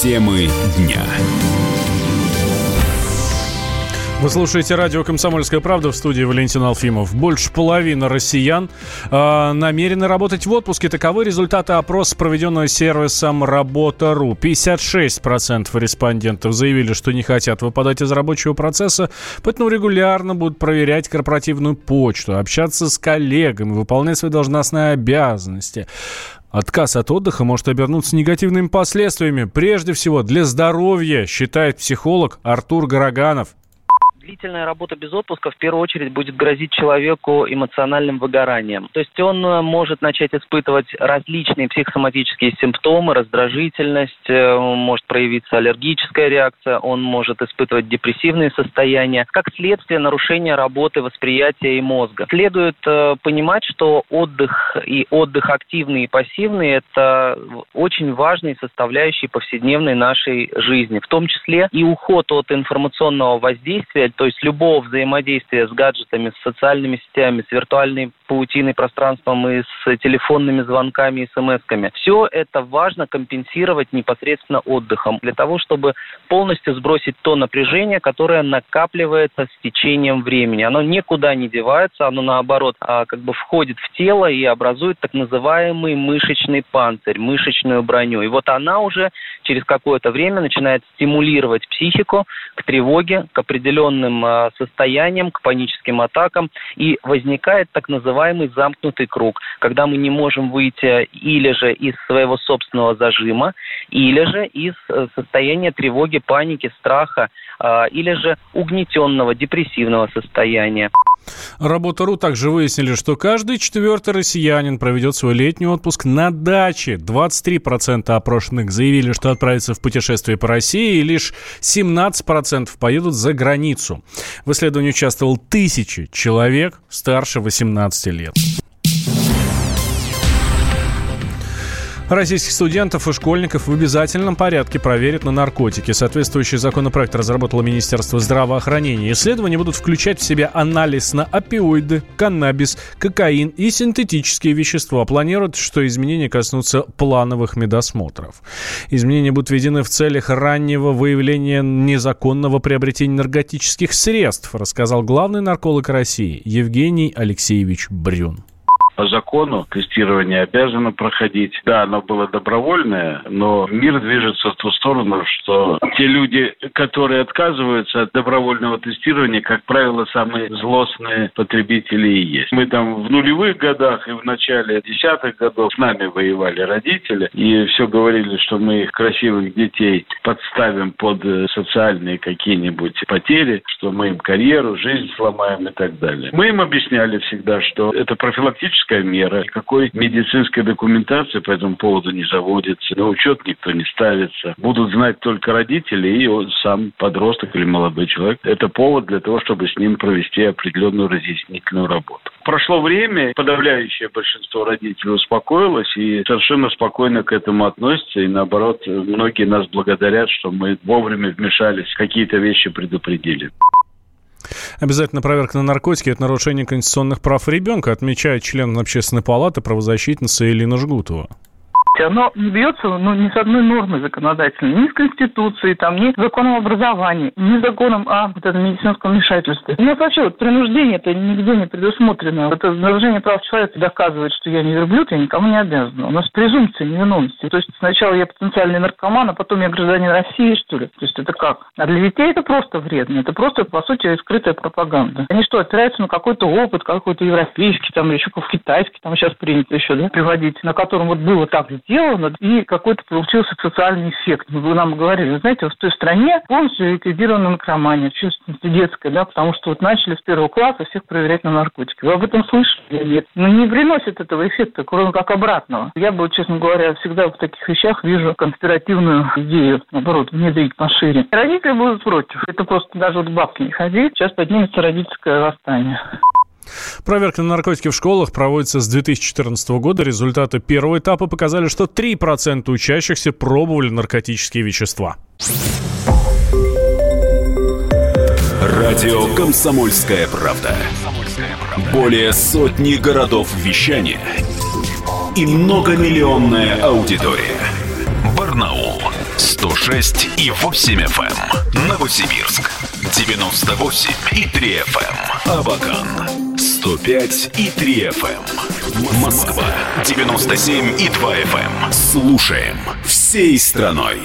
Темы дня. Вы слушаете радио «Комсомольская правда» в студии Валентин Алфимов. Больше половины россиян э, намерены работать в отпуске. Таковы результаты опроса, проведенного сервисом «Работа.ру». 56% респондентов заявили, что не хотят выпадать из рабочего процесса, поэтому регулярно будут проверять корпоративную почту, общаться с коллегами, выполнять свои должностные обязанности. Отказ от отдыха может обернуться негативными последствиями, прежде всего для здоровья, считает психолог Артур Гороганов длительная работа без отпуска в первую очередь будет грозить человеку эмоциональным выгоранием. То есть он э, может начать испытывать различные психосоматические симптомы, раздражительность, э, может проявиться аллергическая реакция, он может испытывать депрессивные состояния, как следствие нарушения работы восприятия и мозга. Следует э, понимать, что отдых и отдых активный и пассивный – это очень важные составляющие повседневной нашей жизни, в том числе и уход от информационного воздействия, то есть любого взаимодействия с гаджетами, с социальными сетями, с виртуальной паутиной пространством и с телефонными звонками и смс-ками. Все это важно компенсировать непосредственно отдыхом для того, чтобы полностью сбросить то напряжение, которое накапливается с течением времени. Оно никуда не девается, оно наоборот а, как бы входит в тело и образует так называемый мышечный панцирь, мышечную броню. И вот она уже через какое-то время начинает стимулировать психику к тревоге, к определенным а, состояниям, к паническим атакам, и возникает так называемый замкнутый круг, когда мы не можем выйти или же из своего собственного зажима, или же из э, состояния тревоги, паники, страха, а, или же угнетенного, депрессивного состояния. Работа.ру также выяснили, что каждый четвертый россиянин проведет свой летний отпуск на даче. 23% опрошенных заявили, что отправятся в путешествие по России, и лишь 17% поедут за границу. В исследовании участвовал тысячи человек старше 18 лет. Российских студентов и школьников в обязательном порядке проверят на наркотики. Соответствующий законопроект разработало Министерство здравоохранения. Исследования будут включать в себя анализ на опиоиды, каннабис, кокаин и синтетические вещества. Планируют, что изменения коснутся плановых медосмотров. Изменения будут введены в целях раннего выявления незаконного приобретения наркотических средств, рассказал главный нарколог России Евгений Алексеевич Брюн по закону тестирование обязано проходить. Да, оно было добровольное, но мир движется в ту сторону, что те люди, которые отказываются от добровольного тестирования, как правило, самые злостные потребители и есть. Мы там в нулевых годах и в начале десятых годов с нами воевали родители и все говорили, что мы их красивых детей подставим под э, социальные какие-нибудь потери, что мы им карьеру, жизнь сломаем и так далее. Мы им объясняли всегда, что это профилактическое медицинская мера. Никакой медицинской документации по этому поводу не заводится. На учет никто не ставится. Будут знать только родители и сам подросток или молодой человек. Это повод для того, чтобы с ним провести определенную разъяснительную работу. Прошло время, подавляющее большинство родителей успокоилось и совершенно спокойно к этому относятся. И наоборот, многие нас благодарят, что мы вовремя вмешались, какие-то вещи предупредили. Обязательно проверка на наркотики – это нарушение конституционных прав ребенка, отмечает член общественной палаты правозащитница Элина Жгутова оно не бьется ну, ни с одной нормой законодательной, ни с Конституцией, там, ни с законом образования, ни с законом о вот этом медицинском вмешательстве. У нас вообще вот принуждение это нигде не предусмотрено. Это нарушение прав человека доказывает, что я не верблюд, я никому не обязан. У нас презумпция невиновности. То есть сначала я потенциальный наркоман, а потом я гражданин России, что ли? То есть это как? А для детей это просто вредно. Это просто, по сути, скрытая пропаганда. Они что, опираются на какой-то опыт, какой-то европейский, там, еще китайский, там сейчас принято еще, да, приводить, на котором вот было так сделано, и какой-то получился социальный эффект. Вы нам говорили, знаете, в той стране полностью ликвидирована наркомания, в детская, да, потому что вот начали с первого класса всех проверять на наркотики. Вы об этом слышали? Нет. Но не приносит этого эффекта, кроме как обратного. Я бы, честно говоря, всегда в таких вещах вижу конспиративную идею, наоборот, внедрить пошире. Родители будут против. Это просто даже вот бабки не ходить. Сейчас поднимется родительское восстание. Проверка на наркотики в школах проводится с 2014 года. Результаты первого этапа показали, что 3% учащихся пробовали наркотические вещества. Радио «Комсомольская правда». Более сотни городов вещания и многомиллионная аудитория. Барнаул 106 и 8 FM. Новосибирск 98 и 3 FM. Абакан 105 и 3 FM. Москва 97 и 2 FM. Слушаем всей страной.